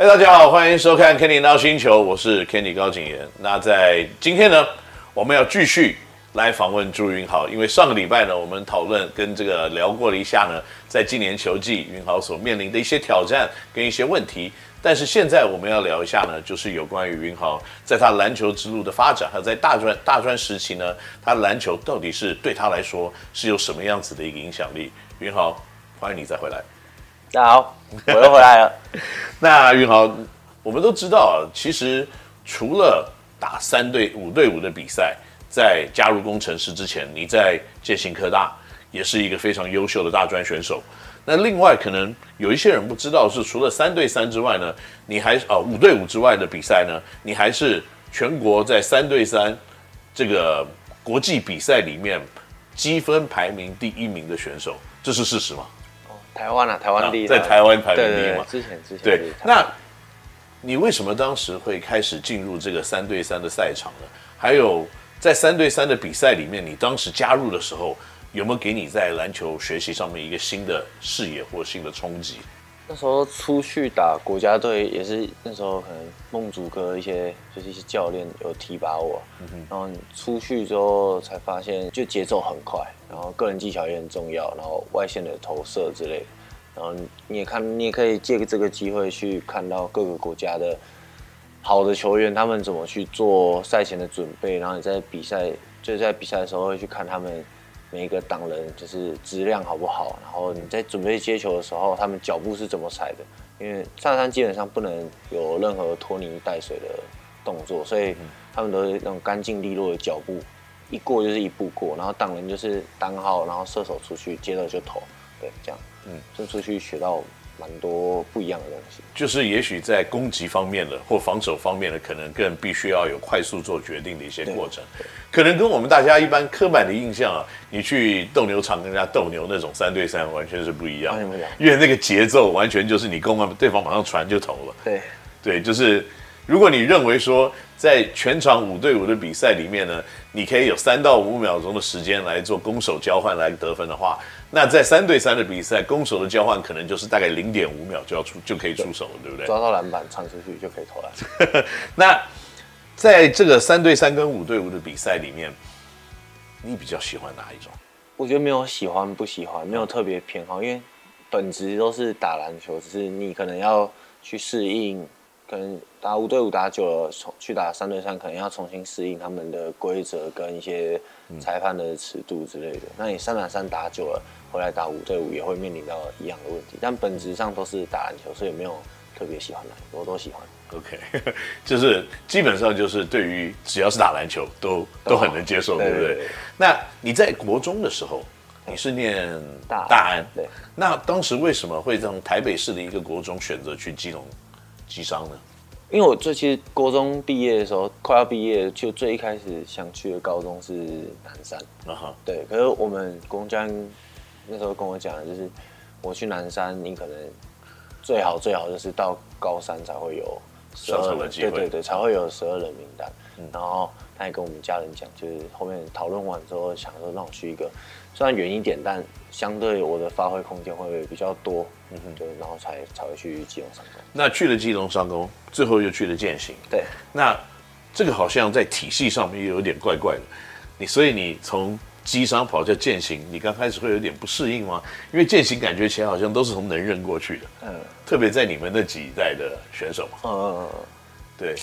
嗨，大家好，欢迎收看《Kenny NOW 星球》，我是 Kenny 高景言。那在今天呢，我们要继续来访问朱云豪，因为上个礼拜呢，我们讨论跟这个聊过了一下呢，在今年球季云豪所面临的一些挑战跟一些问题。但是现在我们要聊一下呢，就是有关于云豪在他篮球之路的发展，还有在大专大专时期呢，他篮球到底是对他来说是有什么样子的一个影响力？云豪，欢迎你再回来。大家好，我又回来了。那云豪，我们都知道，其实除了打三对五对五的比赛，在加入工程师之前，你在建行科大也是一个非常优秀的大专选手。那另外可能有一些人不知道，是除了三对三之外呢，你还啊五对五之外的比赛呢，你还是全国在三对三这个国际比赛里面积分排名第一名的选手，这是事实吗？哦，台湾啊，台湾第一，在台湾排名第一嘛？之前之前对。那你为什么当时会开始进入这个三对三的赛场呢？还有在三对三的比赛里面，你当时加入的时候。有没有给你在篮球学习上面一个新的视野或新的冲击？那时候出去打国家队也是那时候可能梦祖哥一些就是一些教练有提拔我，然后出去之后才发现就节奏很快，然后个人技巧也很重要，然后外线的投射之类的，然后你也看你也可以借这个机会去看到各个国家的好的球员他们怎么去做赛前的准备，然后你在比赛就是在比赛的时候会去看他们。每一个挡人就是质量好不好，然后你在准备接球的时候，他们脚步是怎么踩的？因为上山基本上不能有任何拖泥带水的动作，所以他们都是那种干净利落的脚步，一过就是一步过，然后挡人就是单号，然后射手出去接着就投，对，这样，嗯，就出去学到。蛮多不一样的东西，就是也许在攻击方面的或防守方面的，可能更必须要有快速做决定的一些过程，可能跟我们大家一般刻板的印象啊，你去斗牛场跟人家斗牛那种三对三完全是不一样，因为那个节奏完全就是你攻完对方马上传就投了，对，对，就是如果你认为说。在全场五对五的比赛里面呢，你可以有三到五秒钟的时间来做攻守交换来得分的话，那在三对三的比赛，攻守的交换可能就是大概零点五秒就要出就可以出手了，对，不对？抓到篮板传出去就可以投篮。那在这个三对三跟五对五的比赛里面，你比较喜欢哪一种？我觉得没有喜欢不喜欢，没有特别偏好，因为本质都是打篮球，只是你可能要去适应。可能打五对五打久了，重去打三对三，可能要重新适应他们的规则跟一些裁判的尺度之类的。嗯、那你三打三打久了，回来打五对五也会面临到一样的问题。但本质上都是打篮球，所以没有特别喜欢哪一个，我都喜欢。OK，就是基本上就是对于只要是打篮球都都很能接受，对不对？对对对，那你在国中的时候，你是念大大安，对？那当时为什么会从台北市的一个国中选择去基隆？机商呢？因为我最其实高中毕业的时候，快要毕业，就最一开始想去的高中是南山。啊哈、uh，huh. 对。可是我们公家那时候跟我讲的就是，我去南山，你可能最好最好就是到高三才会有十二人，对对对，才会有十二人名单。嗯、然后他也跟我们家人讲，就是后面讨论完之后，想说让我去一个虽然远一点，但相对我的发挥空间会比较多。嗯哼，对，然后才才会去基隆上工。那去了基隆上工，最后又去了健行。对，那这个好像在体系上面又有点怪怪的。你所以你从基商跑叫健行，你刚开始会有点不适应吗？因为健行感觉起来好像都是从能人过去的。嗯，特别在你们那几代的选手嘛。嗯嗯嗯，对。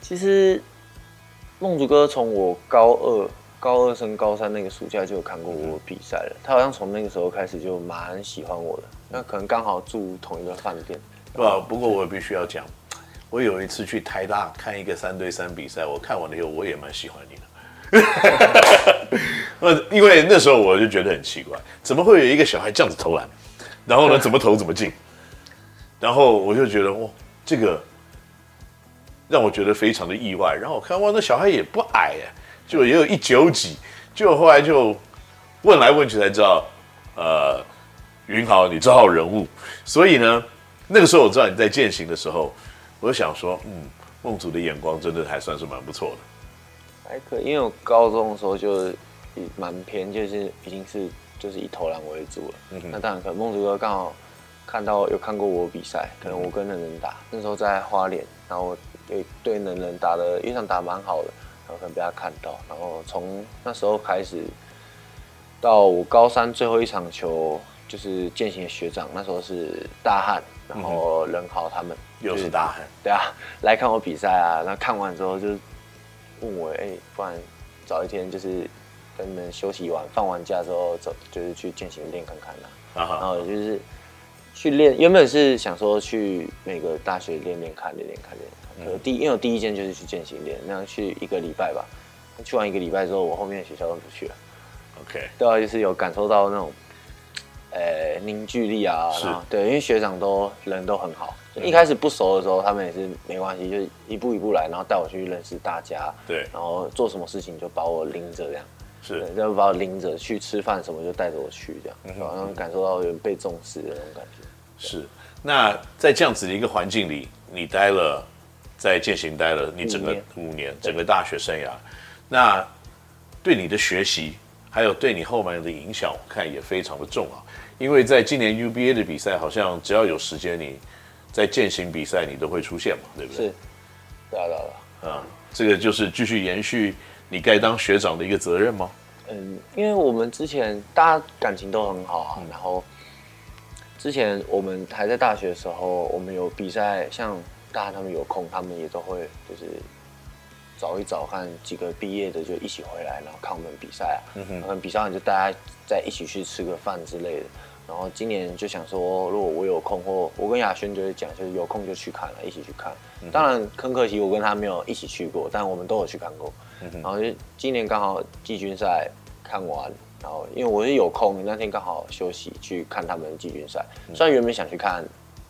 其实孟竹哥从我高二。高二升高三那个暑假就有看过我比赛了，他好像从那个时候开始就蛮喜欢我的，那可能刚好住同一个饭店。不，不过我必须要讲，我有一次去台大看一个三对三比赛，我看完了以后我也蛮喜欢你的。因为那时候我就觉得很奇怪，怎么会有一个小孩这样子投篮，然后呢，怎么投怎么进，然后我就觉得哇，这个让我觉得非常的意外。然后我看哇，那小孩也不矮哎。就也有一九几，就后来就问来问去才知道，呃，云豪你这号人物，所以呢，那个时候我知道你在践行的时候，我就想说，嗯，梦祖的眼光真的还算是蛮不错的，还可以，因为我高中的时候就蛮偏，就是已经是就是以投篮为主了，嗯，那当然可能梦祖哥刚好看到有看过我比赛，可能我跟能人打，那时候在花莲，然后对对能人打的一场打蛮好的，然后可能被他看到，然后从那时候开始到我高三最后一场球，就是践行的学长，那时候是大汉，然后任豪他们、嗯、又是大汉，对啊，来看我比赛啊，那看完之后就问我，哎、欸，不然早一天就是跟你们休息完放完假之后走，就是去践行练看看啊。然后就是去练，原本是想说去每个大学练练看，练练看，练练看。第因为我第一间就是去健行练，那样去一个礼拜吧。去完一个礼拜之后，我后面的学校都不去了。OK，对啊，就是有感受到那种，呃，凝聚力啊。是。对，因为学长都人都很好。一开始不熟的时候，他们也是没关系，就一步一步来，然后带我去认识大家。对。然后做什么事情就把我拎着这样。是，就把我拎着去吃饭什么，就带着我去这样，嗯、然后感受到有被重视的那种感觉。是，那在这样子的一个环境里，你待了，在践行待了你整个五年，整个大学生涯，那对你的学习，还有对你后面的影响，我看也非常的重啊。因为在今年 UBA 的比赛，好像只要有时间，你在践行比赛你都会出现嘛，对不对？是，对啊，对啊，嗯，这个就是继续延续。你该当学长的一个责任吗？嗯，因为我们之前大家感情都很好啊，嗯、然后之前我们还在大学的时候，我们有比赛，像大家他们有空，他们也都会就是找一找，看几个毕业的就一起回来，然后看我们比赛啊。嗯哼，可能比赛完就大家再一起去吃个饭之类的。然后今年就想说，如果我有空，或我跟亚轩就会讲，就是有空就去看了，一起去看。嗯、当然很可惜，我跟他没有一起去过，但我们都有去看过。嗯、然后就今年刚好季军赛看完，然后因为我是有空，那天刚好休息去看他们季军赛。嗯、虽然原本想去看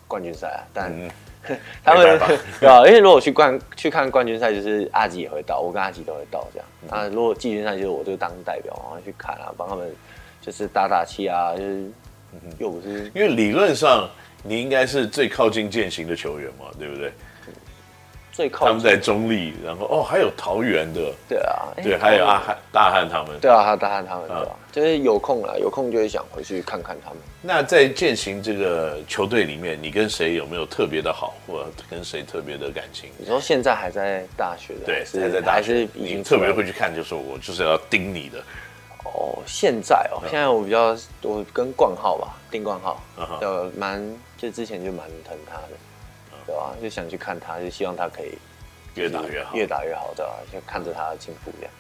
冠军赛啊，但、嗯、他们 对啊，因为如果去冠去看冠军赛，就是阿吉也会到，我跟阿吉都会到这样。那、嗯、如果季军赛，就是我就当代表，然后去看啊，帮他们就是打打气啊，就是。又不是，因为理论上你应该是最靠近践行的球员嘛，对不对？最靠近他们在中立，然后哦还有桃园的，对啊，对，还有阿汉大汉他们，对啊，还有大汉他们，对吧？就是有空了，有空就会想回去看看他们。那在践行这个球队里面，你跟谁有没有特别的好，或者跟谁特别的感情？你说现在还在大学的，对，还在大学，还是已经特别会去看，就是我就是要盯你的。哦，现在哦，现在我比较我跟冠浩吧，丁冠浩，就蛮就之前就蛮疼他的，对吧？就想去看他，就希望他可以越打越好，越打越好，对吧？就看着他的进步这样。